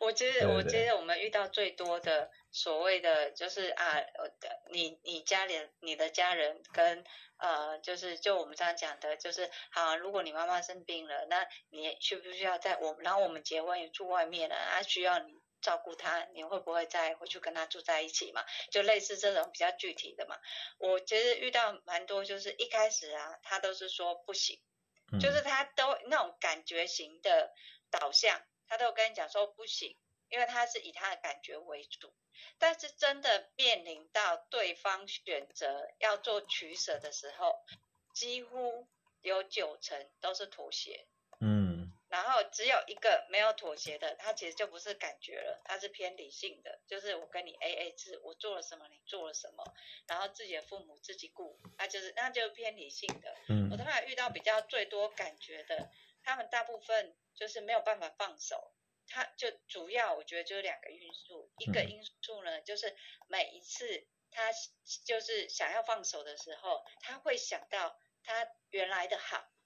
Speaker 2: 我觉得，我觉得我们遇到最多的所谓的就是啊，你你家里你的家人跟呃，就是就我们这样讲的，就是好，如果你妈妈生病了，那你需不需要在我，然后我们结婚也住外面了，啊，需要你照顾他，你会不会再回去跟他住在一起嘛？就类似这种比较具体的嘛。我其实遇到蛮多，就是一开始啊，他都是说不行，就是他都那种感觉型的导向。他都跟你讲说不行，因为他是以他的感觉为主。但是真的面临到对方选择要做取舍的时候，几乎有九成都是妥协。嗯。然后只有一个没有妥协的，他其实就不是感觉了，他是偏理性的，就是我跟你 A A 制，我做了什么，你做了什么，然后自己的父母自己顾，那就是那就偏理性的。嗯。我通常遇到比较最多感觉的。他们大部分就是没有办法放手，他就主要我觉得就是两个因素，一个因素呢就是每一次他就是想要放手的时候，他会想到他原来的好，嗯，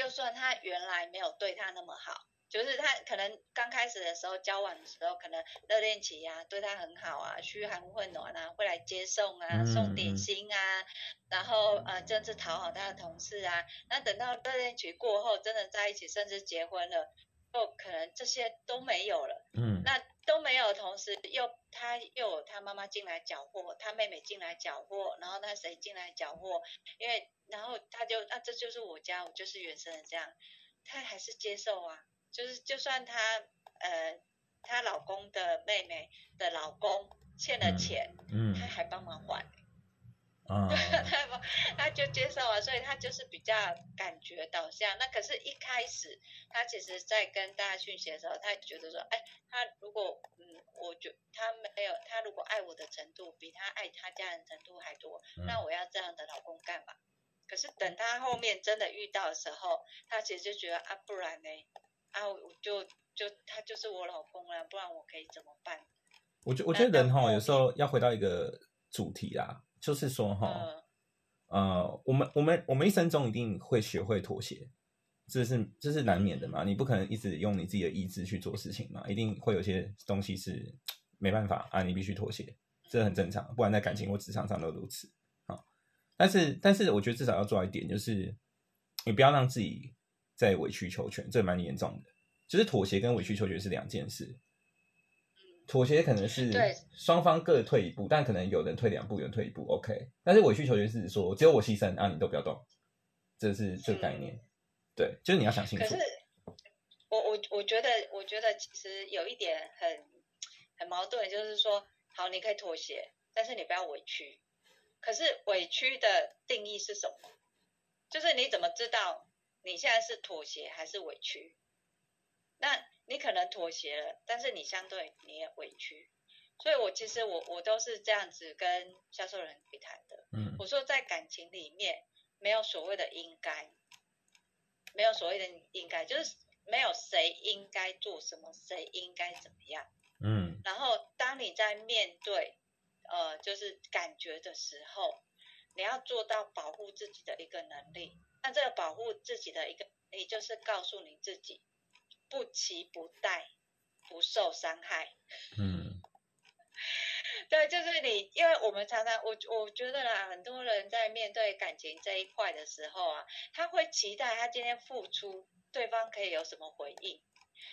Speaker 2: 就算他原来没有对他那么好。就是他可能刚开始的时候交往的时候，可能热恋期呀，对他很好啊，嘘寒问暖啊，会来接送啊，送点心啊，然后呃，甚至讨好他的同事啊。那等到热恋期过后，真的在一起，甚至结婚了，就可能这些都没有了。嗯。那都没有，同时又他又有他妈妈进来缴获，他妹妹进来缴获，然后那谁进来缴获？因为然后他就啊，这就是我家，我就是原生的这样，他还是接受啊。就是，就算她呃，她老公的妹妹的老公欠了钱，嗯，她还帮忙还，啊，他不，[laughs] 他就接受了，所以他就是比较感觉导向。那可是，一开始他其实在跟大家讯息的时候，他觉得说，哎，他如果，嗯，我觉他没有，他如果爱我的程度比他爱他家人程度还多，那我要这样的老公干嘛？可是等他后面真的遇到的时候，他其实就觉得啊，不然呢？啊，我就就他就是我老公了，不然我可以怎么办？
Speaker 1: 我觉我觉得人哈，有时候要回到一个主题啦，就是说哈，呃，我们我们我们一生中一定会学会妥协，这是这是难免的嘛，你不可能一直用你自己的意志去做事情嘛，一定会有些东西是没办法啊，你必须妥协，这很正常，不然在感情或职场上都如此啊。但是但是我觉得至少要做到一点，就是你不要让自己。再委曲求全，这蛮严重的。就是妥协跟委曲求全是两件事。妥协可能是双方各退一步，但可能有人退两步，有人退一步，OK。但是委曲求全是说，只有我牺牲啊，你都不要动，这是这个概念。对，就是你要想清楚。
Speaker 2: 可是，我我我觉得，我觉得其实有一点很很矛盾，就是说，好，你可以妥协，但是你不要委屈。可是委屈的定义是什么？就是你怎么知道？你现在是妥协还是委屈？那你可能妥协了，但是你相对你也委屈，所以我其实我我都是这样子跟销售人去谈的。嗯，我说在感情里面没有所谓的应该，没有所谓的应该，就是没有谁应该做什么，谁应该怎么样。嗯，然后当你在面对呃就是感觉的时候，你要做到保护自己的一个能力。那这个保护自己的一个，也就是告诉你自己，不期不待，不受伤害。嗯，对，就是你，因为我们常常，我我觉得啦，很多人在面对感情这一块的时候啊，他会期待他今天付出，对方可以有什么回应。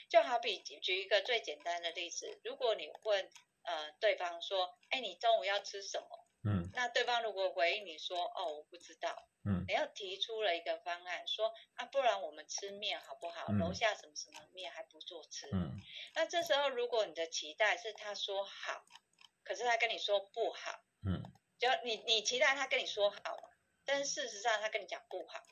Speaker 2: 就好比举一个最简单的例子，如果你问呃对方说，哎，你中午要吃什么？嗯，那对方如果回应你说，哦，我不知道，嗯，你要提出了一个方案，说啊，不然我们吃面好不好？楼下什么什么面还不做吃，嗯，那这时候如果你的期待是他说好，可是他跟你说不好，嗯，就你你期待他跟你说好，但是事实上他跟你讲不好，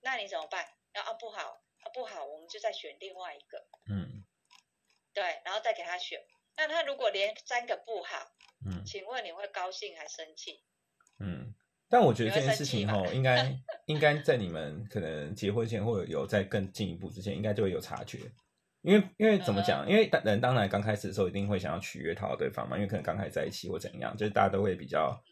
Speaker 2: 那你怎么办？要啊不好啊不好，我们就再选另外一个，嗯，对，然后再给他选，那他如果连三个不好。嗯，请问你会高兴还生气？
Speaker 1: 嗯，但我觉得这件事情哈，应该 [laughs] 应该在你们可能结婚前或者有在更进一步之前，应该就会有察觉。因为因为怎么讲？因为人当然刚开始的时候一定会想要取悦讨好对方嘛，因为可能刚开始在一起或怎样，就是大家都会比较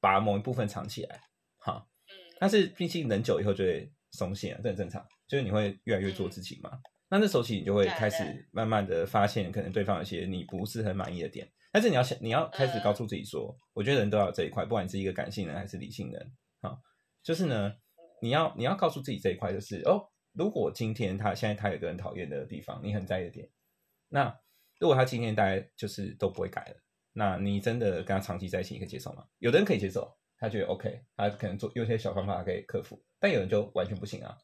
Speaker 1: 把某一部分藏起来，哈。嗯。但是毕竟人久以后就会松懈，这很正常。就是你会越来越做自己嘛。那那时候起你就会开始慢慢的发现，可能对方有些你不是很满意的点，但是你要想，你要开始告诉自己说，我觉得人都要有这一块，不管你是一个感性人还是理性人，好，就是呢，你要你要告诉自己这一块，就是哦，如果今天他现在他有个很讨厌的地方，你很在意的点，那如果他今天大概就是都不会改了，那你真的跟他长期在一起，你可以接受吗？有的人可以接受，他觉得 OK，他可能做有些小方法可以克服，但有人就完全不行啊。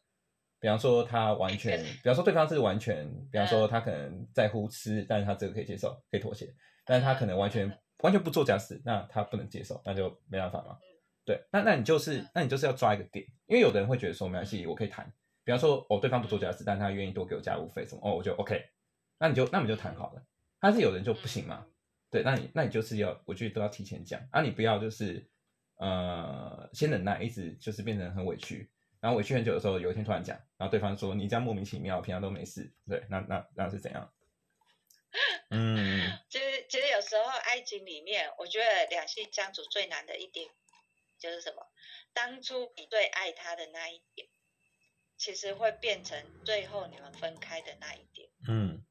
Speaker 1: 比方说他完全，[laughs] 比方说对方是完全，比方说他可能在乎吃，但是他这个可以接受，可以妥协，但是他可能完全完全不做家事，那他不能接受，那就没办法嘛。对，那那你就是，那你就是要抓一个点，因为有的人会觉得说没关系，我可以谈。比方说，哦，对方不做家事，但他愿意多给我家务费什么，哦，我就 OK，那你就那你就谈好了。但是有人就不行嘛，对，那你那你就是要，我觉得都要提前讲啊，你不要就是呃先忍耐，一直就是变成很委屈，然后委屈很久的时候，有一天突然讲，然后对方说你这样莫名其妙，平常都没事，对，那那那是怎样？嗯，[laughs]
Speaker 2: 其实其实有时候爱情里面，我觉得两性相处最难的一点就是什么？当初你最爱他的那一点，其实会变成最后你们分开的那一点。
Speaker 1: 嗯，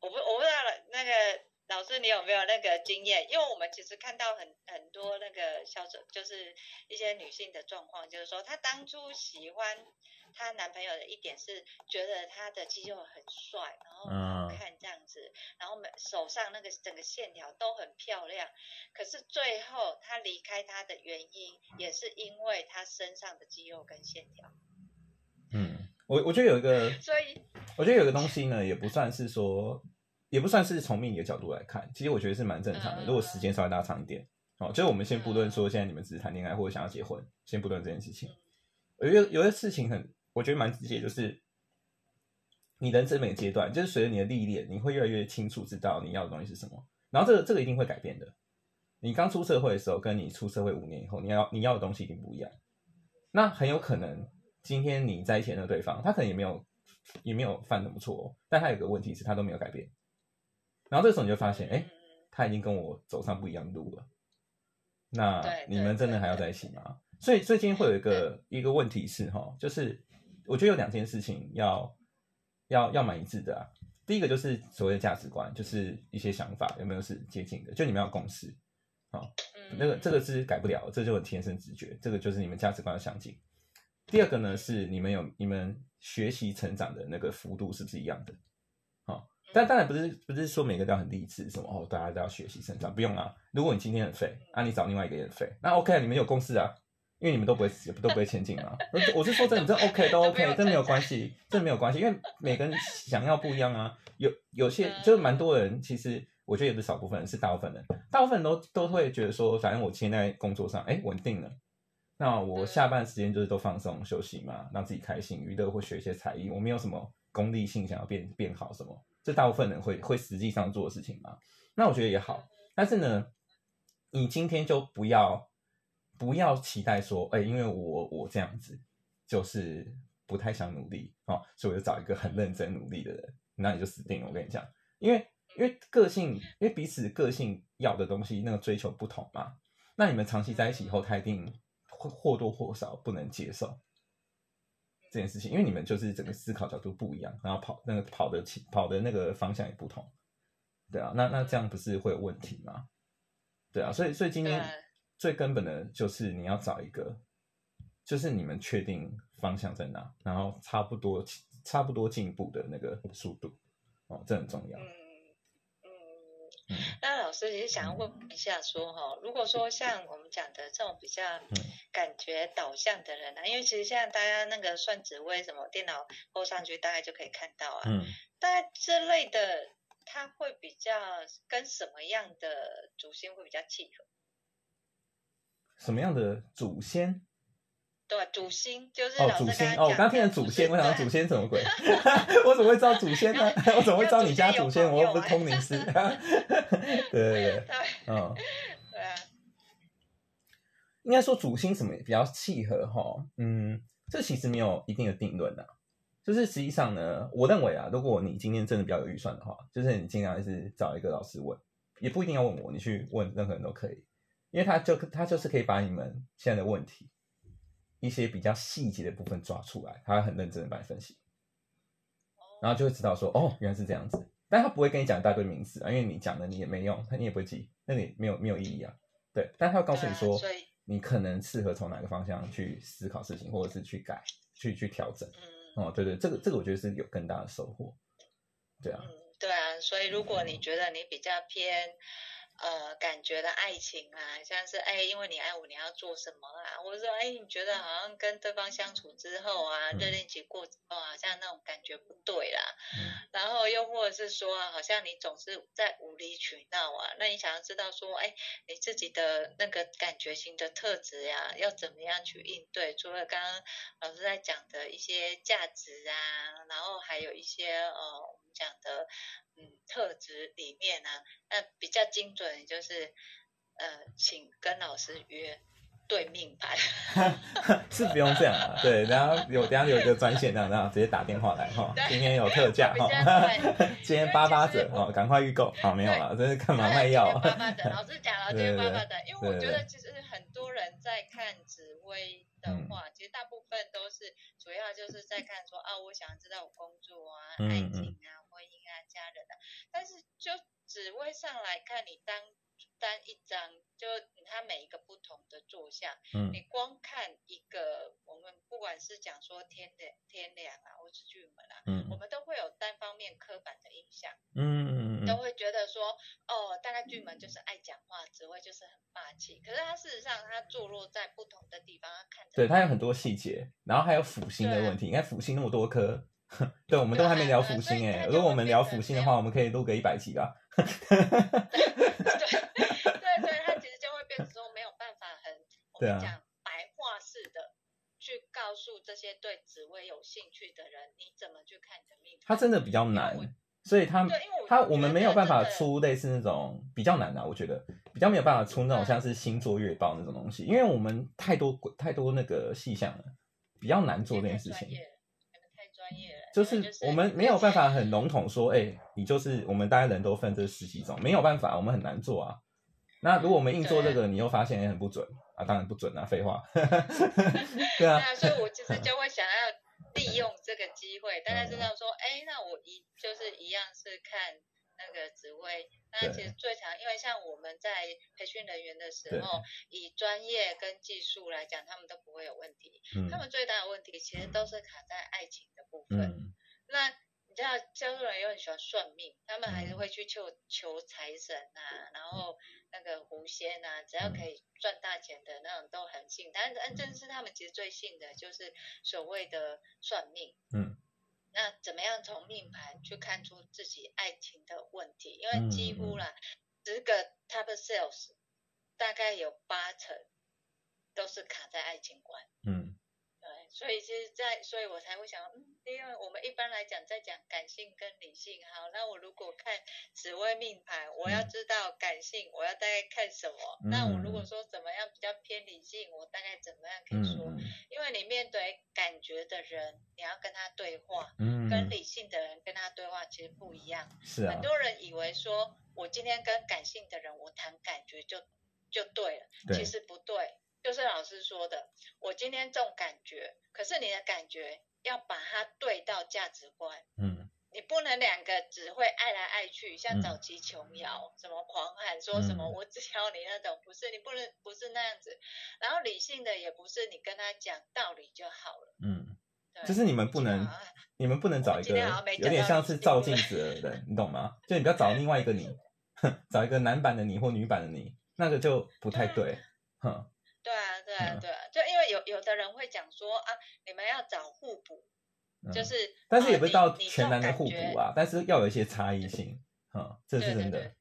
Speaker 2: 我不我不知道了，那个老师你有没有那个经验？因为我们其实看到很很多那个销售，就是一些女性的状况，就是说她当初喜欢她男朋友的一点是觉得她的肌肉很帅，然后很好看这样子，然后每手上那个整个线条都很漂亮。可是最后她离开他的原因，也是因为他身上的肌肉跟线条。
Speaker 1: 嗯，我我觉得有一个，[laughs]
Speaker 2: 所以
Speaker 1: 我觉得有个东西呢，也不算是说，也不算是从命理的角度来看，其实我觉得是蛮正常的。如果时间稍微拉长一点，哦，就是我们先不论说现在你们只是谈恋爱或者想要结婚，先不论这件事情。有一个有些事情很，我觉得蛮直接，就是你人生每个阶段，就是随着你的历练，你会越来越清楚知道你要的东西是什么。然后这个这个一定会改变的。你刚出社会的时候，跟你出社会五年以后，你要你要的东西一定不一样。那很有可能今天你在一起的那个对方，他可能也没有也没有犯什么错、哦，但他有个问题是他都没有改变。然后这时候你就发现，哎，
Speaker 2: 嗯
Speaker 1: 他已经跟我走上不一样的路了。那你们真的还要在一起吗？所以，所以今天会有一个 [laughs] 一个问题是哈，就是我觉得有两件事情要要要蛮一致的啊。第一个就是所谓的价值观，就是一些想法有没有是接近的，就你们要共识。好，
Speaker 2: 嗯
Speaker 1: 那个这个是改不了，这就很天生直觉，这个就是你们价值观的相近。第二个呢是你们有你们学习成长的那个幅度是不是一样的？好，但当然不是不是说每个都要很励志什么哦，大家都要学习成长，不用啊。如果你今天很废，啊你找另外一个也很废，那 OK，你们有共识啊，因为你们都不会都不会前进嘛。我我是说真的，这 [laughs] OK 都 OK，这没有关系，这没有关系，因为每个人想要不一样啊。有有些就是蛮多人，其实我觉得也不是少部分人，是大部分人，大部分人都都会觉得说，反正我现在工作上哎稳定了。那我下班时间就是都放松休息嘛，让自己开心娱乐或学一些才艺。我没有什么功利性想要变变好什么，这大部分人会会实际上做的事情嘛。那我觉得也好，但是呢，你今天就不要不要期待说，哎、因为我我这样子就是不太想努力哦，所以我就找一个很认真努力的人，那你就死定了。我跟你讲，因为因为个性，因为彼此个性要的东西那个追求不同嘛，那你们长期在一起以后，他一定会或多或少不能接受这件事情，因为你们就是整个思考角度不一样，然后跑那个跑的跑的那个方向也不同，对啊，那那这样不是会有问题吗？对啊，所以所以今天最根本的就是你要找一个，就是你们确定方向在哪，然后差不多差不多进步的那个速度哦，这很重要。
Speaker 2: 嗯嗯
Speaker 1: 嗯，
Speaker 2: 那老师也是想要问一下说哈，如果说像我们讲的这种比较
Speaker 1: 嗯
Speaker 2: 感觉导向的人啊，因为其实现在大家那个算紫微什么电脑播上去，大概就可以看到啊，
Speaker 1: 嗯，
Speaker 2: 大概这类的他会比较跟什么样的主星会比较契合？
Speaker 1: 什么样的祖先？
Speaker 2: 对，祖先就是
Speaker 1: 哦，祖先哦，我
Speaker 2: 刚
Speaker 1: 听成
Speaker 2: 的
Speaker 1: 祖先，我想
Speaker 2: 对
Speaker 1: 到祖先什么鬼？[laughs] 我怎么会知道祖先呢？[laughs] [laughs] 我怎么会知道你家祖先？我又不是通灵师。对对对，嗯，
Speaker 2: 对啊，
Speaker 1: 应该说祖先什么比较契合哈？嗯，这其实没有一定的定论的。就是实际上呢，我认为啊，如果你今天真的比较有预算的话，就是你尽量还是找一个老师问，也不一定要问我，你去问任何人都可以，因为他就他就是可以把你们现在的问题一些比较细节的部分抓出来，他会很认真的帮你分析。然后就会知道说，哦，原来是这样子。但他不会跟你讲一大堆名词啊，因为你讲了你也没用，他你也不会记，那你没有没有意义啊。对，但他会告诉你说，你可能适合从哪个方向去思考事情，或者是去改、去去调整。
Speaker 2: 嗯
Speaker 1: 哦，对对，这个这个我觉得是有更大的收获。对啊，
Speaker 2: 嗯，对啊，所以如果你觉得你比较偏呃感觉的爱情啊，像是哎，因为你爱我，你要做什么啊，或者说哎，你觉得好像跟对方相处之后啊，
Speaker 1: 嗯。
Speaker 2: 热恋期过之后，好像那种感觉不对啦，
Speaker 1: 嗯。
Speaker 2: 然后又或者是说啊，好像你总是在无理取闹啊，那你想要知道说，哎，你自己的那个感觉型的特质呀、要怎么样去应对？除了刚刚老师在讲的一些价值啊，然后还有一些呃讲的嗯特质里面呢、那比较精准就是呃，请跟老师约对命盘。[laughs] [laughs]
Speaker 1: 是不用这样啊。对，然后有等一下有一个专线这样，然后直接打电话来哈。今天有特价哈，[laughs] 今天八八折哦，赶快预购。好，没有了，这是干嘛卖药
Speaker 2: 的，老师讲了，今天八八的，因为我觉得其实很多人在看紫薇的话，其实大部分都是主要就是在看说啊，我想知道我工作啊、
Speaker 1: 嗯
Speaker 2: 人啊，但是就只位上来看，你单单一张，就它每一个不同的坐像，
Speaker 1: 嗯
Speaker 2: 你光看一个，我们不管是讲说天的天梁啊，或是巨门啊，
Speaker 1: 嗯
Speaker 2: 我们都会有单方面刻板的印象。
Speaker 1: 嗯嗯嗯
Speaker 2: 都会觉得说，哦，大概巨门就是爱讲话，紫薇就是很霸气。可是它事实上，它坐落在不同的地方，它看着
Speaker 1: 对，它有很多细节，然后还有辅星的问题。你看辅星那么多颗，[laughs] 对，我们都还没聊辅星哎。如果我们聊辅星的话，我们可以录个一百集吧。[laughs]
Speaker 2: 对对对，它其实就会变成说没有办法很我们讲白话式的去告诉这些对紫薇有兴趣的人，你怎么去看你的命盘。
Speaker 1: 它真的比较难，所以它它我们没有办法出类似那种比较难的、我觉得比较没有办法出那种
Speaker 2: 嗯
Speaker 1: 像是星座月报那种东西，因为我们太多太多那个细项了，比较难做这件事情。
Speaker 2: 太专业了你们太专业了，
Speaker 1: 就是我们没有办法很 [laughs] 笼统说，哎、你就是我们大家人都分这十几种，没有办法，我们很难做啊。那如果我们硬做这个，你又发现也很不准啊，当然不准啊，废话。[laughs] 对啊，[laughs]
Speaker 2: 对啊，所以我其实就会想要利用这个机会，大家知
Speaker 1: 嗯
Speaker 2: 道说，哎，那我一就是一样是看那个职位。那其实最常，因为像我们在培训人员的时候，以专业跟技术来讲，他们都不会有问题。
Speaker 1: 嗯
Speaker 2: 他们最大的问题其实都是卡在爱情的部分。
Speaker 1: 嗯
Speaker 2: 那你知道，销售人又很喜欢算命，他们还是
Speaker 1: 嗯
Speaker 2: 会去求求财神啊，然后那个狐仙啊，只要
Speaker 1: 嗯
Speaker 2: 可以赚大钱的那种都很信。但是，正是他们其实最信的就是所谓的算命。
Speaker 1: 嗯。
Speaker 2: 那怎么样从命盘去看出自己爱情的问题？因
Speaker 1: 嗯
Speaker 2: 为几乎啦，十个 top sales 大概有八成都是卡在爱情观。
Speaker 1: 嗯
Speaker 2: 对，所以其实在，所以我才会想，嗯，因为我们一般来讲在讲感性跟理性，好，那我如果看紫微命盘，我要
Speaker 1: 嗯
Speaker 2: 知道感性，我要大概看什么？那我如果说怎么样比较偏理性，我大概怎么样可以说？
Speaker 1: 嗯
Speaker 2: 因为你面对感觉的人，你要跟他对话，
Speaker 1: 嗯，
Speaker 2: 跟理性的人跟他对话其实不一样。
Speaker 1: 是啊
Speaker 2: 很，多人以为说我今天跟感性的人我谈感觉就就对了，
Speaker 1: 对
Speaker 2: 其实不对，就是老师说的，我今天重感觉，可是你的感觉要把它对到价值观，
Speaker 1: 嗯。
Speaker 2: 你不能两个只会爱来爱去，像
Speaker 1: 嗯。
Speaker 2: 早期琼瑶、什么狂喊说什么
Speaker 1: 嗯。
Speaker 2: 我只要你那种，不是你不能不是那样子，然后理性的也不是你跟他讲道理就好了，
Speaker 1: 嗯，就是你们不能
Speaker 2: 啊
Speaker 1: 你们不能找一个有点像是照镜子的人，你懂吗？[laughs] 就你不要找另外一个你，找一个男版的你或女版的你，那个就不太对，哼，
Speaker 2: 对啊，对啊，
Speaker 1: 嗯。
Speaker 2: 对啊，就有有的人会讲说啊，你们要找互补，
Speaker 1: 嗯
Speaker 2: 就是，
Speaker 1: 但是也不是到全然的互补啊，但是要有一些差异性，哼，这是真的
Speaker 2: 对对对，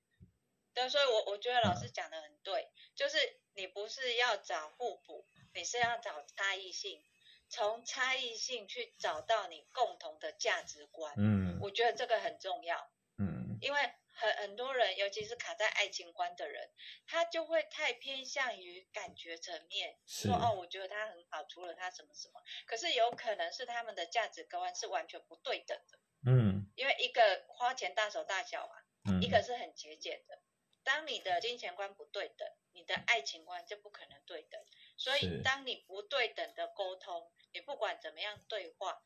Speaker 2: 对，所以我我觉得老
Speaker 1: 嗯
Speaker 2: 师讲的很对，就是你不是要找互补，你是要找差异性，从差异性去找到你共同的价值观。
Speaker 1: 嗯
Speaker 2: 我觉得这个很重要，
Speaker 1: 嗯
Speaker 2: 因为很很多人，尤其是卡在爱情观的人，他就会太偏向于感觉层面，说哦，我觉得他很好，除了他什么什么，可是有可能是他们的价值观是完全不对等的，
Speaker 1: 嗯
Speaker 2: 因为一个花钱大手大脚嘛。
Speaker 1: 嗯，
Speaker 2: 一个是很节俭的。当你的金钱观不对等，你的爱情观就不可能对等。所以，当你不对等的沟通，你不管怎么样对话，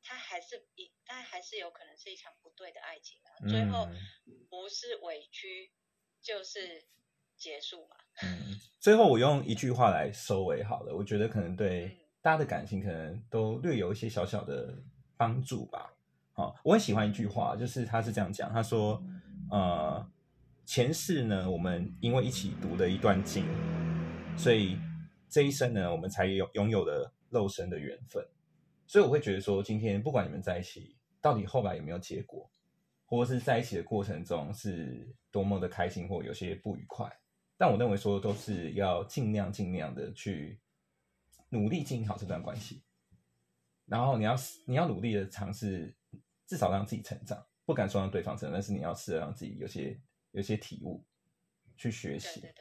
Speaker 2: 它还是一，它还是有可能是一场不对的爱情啊。最后
Speaker 1: 嗯
Speaker 2: 不是委屈就是结束嘛。
Speaker 1: 嗯，最后我用一句话来收尾好了，我觉得可能对
Speaker 2: 嗯
Speaker 1: 大家的感情可能都略有一些小小的帮助吧。好，我很喜欢一句话，就是他是这样讲，他说，呃，前世呢，我们因为一起读了一段经，所以这一生呢，我们才有拥有了肉身的缘分。所以我会觉得说，今天不管你们在一起，到底后来有没有结果，或者是在一起的过程中是多么的开心，或有些不愉快，但我认为说都是要尽量尽量的去努力经营好这段关系，然后你要你要努力的尝试，至少让自己成长，不敢说让对方成长，但是你要试着让自己有些有些体悟，去学
Speaker 2: 对
Speaker 1: 习
Speaker 2: 对，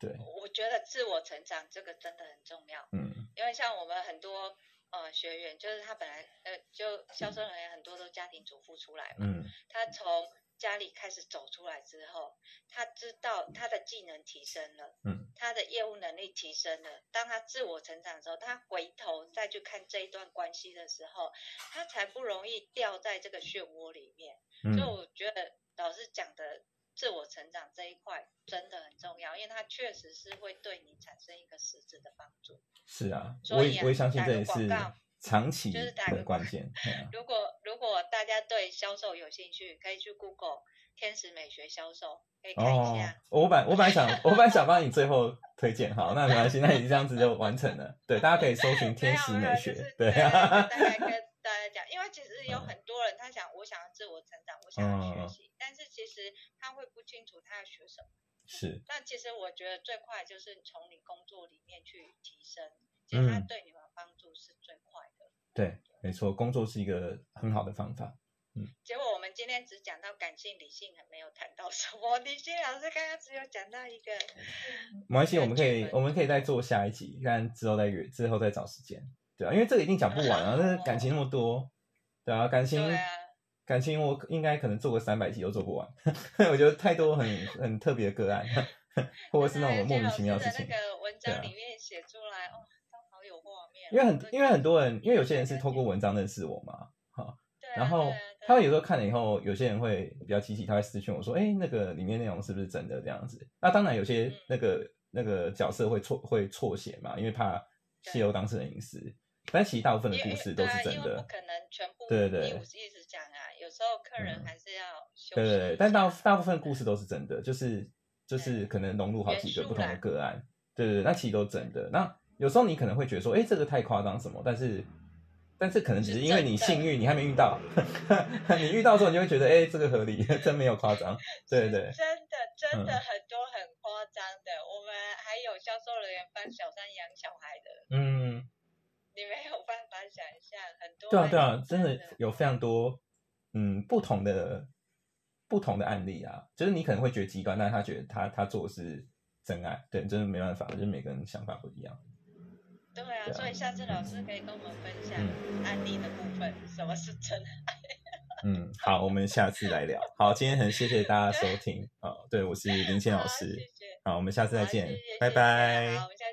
Speaker 2: 对，
Speaker 1: 对，
Speaker 2: 我觉得自我成长这个真的很重要。
Speaker 1: 嗯。
Speaker 2: 因为像我们很多呃学员，就是他本来呃就销售人员很多都家庭主妇出来嘛，
Speaker 1: 嗯
Speaker 2: 他从家里开始走出来之后，他知道他的技能提升了，
Speaker 1: 嗯，
Speaker 2: 他的业务能力提升了。当他自我成长的时候，他回头再去看这一段关系的时候，他才不容易掉在这个漩涡里面。所以
Speaker 1: 嗯
Speaker 2: 我觉得老师讲的自我成长这一块真的很重要，因为它确实是会对你产生一个实质的帮助。
Speaker 1: 是啊，
Speaker 2: 所以啊
Speaker 1: 我也我也相信这也是长期
Speaker 2: 就是打个
Speaker 1: 的关键，啊 [laughs]
Speaker 2: 如果如果大家对销售有兴趣，可以去 Google 天使美学销售，可以看一
Speaker 1: 哦
Speaker 2: 下。，
Speaker 1: 我本我本来想，[laughs] 我本来想帮你最后推荐，好，那没关系，那你这样子就完成了。对，大家可以搜寻天使美学 [laughs] 对，
Speaker 2: 大概跟大家讲，因为其实有很多人他想我想要自我成长，我想要学习，但是其实他会不清楚他要学什么。
Speaker 1: 是，
Speaker 2: 那其实我觉得最快就是从你工作里面去提升，其实它
Speaker 1: 嗯
Speaker 2: 对你们帮助是最快的。
Speaker 1: 对，没错，工作是一个很好的方法。
Speaker 2: 嗯结果我们今天只讲到感性、理性，还没有谈到什么。[laughs] 理性老师刚刚只有讲到一个，[laughs]
Speaker 1: 没关系，我们可以我们可以再做下一集，看之后再约，之后再找时间，对啊，因为这个一定讲不完啊，那感情那么多，对啊，感情
Speaker 2: 啊，
Speaker 1: 感情我应该可能做个三百集都做不完，[laughs] 我觉得太多很很特别的个案，或者是那种莫名其妙的事情
Speaker 2: 那。个文章里面写出来，哦，都好有画面哦。
Speaker 1: 因为很因为很多人，因为有些人是透过文章认识我嘛，好，
Speaker 2: 对啊
Speaker 1: 然后他们有时候看了以后，有些人会比较积极，他会私讯我说，哎，那个里面内容是不是真的这样子？那当然有些
Speaker 2: 嗯
Speaker 1: 那个那个角色会错会错写嘛，因为怕泄露当事人隐私，但其实大部分的故事都是真的
Speaker 2: 不。可能全部
Speaker 1: 对对对
Speaker 2: 时候客人
Speaker 1: 嗯。
Speaker 2: 还是要休息
Speaker 1: 对对对，但大大部分故事都是真的，就是就是可能融入好几个不同的个案，对对对，那其实都真的。那有时候你可能会觉得说，哎，这个太夸张什么，但是但是可能只是因为你幸运，你还没遇到，[laughs] 你遇到之后你就会觉得，哎，这个合理，[laughs] 真没有夸张，对对对，
Speaker 2: 真的真的
Speaker 1: 嗯。
Speaker 2: 很多很夸张的，我们还有销售人员帮小三养小孩的，
Speaker 1: 嗯，
Speaker 2: 你没有办法想象，很多
Speaker 1: 对啊对啊，真的。有非常多嗯不同的不同的案例啊，就是你可能会觉得极端，但是他觉得他他做的是真爱，对，真的没办法，就是每个人想法不一样。
Speaker 2: 对啊，
Speaker 1: 对啊
Speaker 2: 所以下次老师可以跟我们分享
Speaker 1: 嗯
Speaker 2: 案例的部分，什么是真爱。
Speaker 1: 嗯，好，我们下次来聊。好，今天很谢谢大家收听啊、[laughs] 对我是林倩老
Speaker 2: 好
Speaker 1: 师
Speaker 2: 谢，谢
Speaker 1: 好，我们下次再见拜拜
Speaker 2: 好我。们下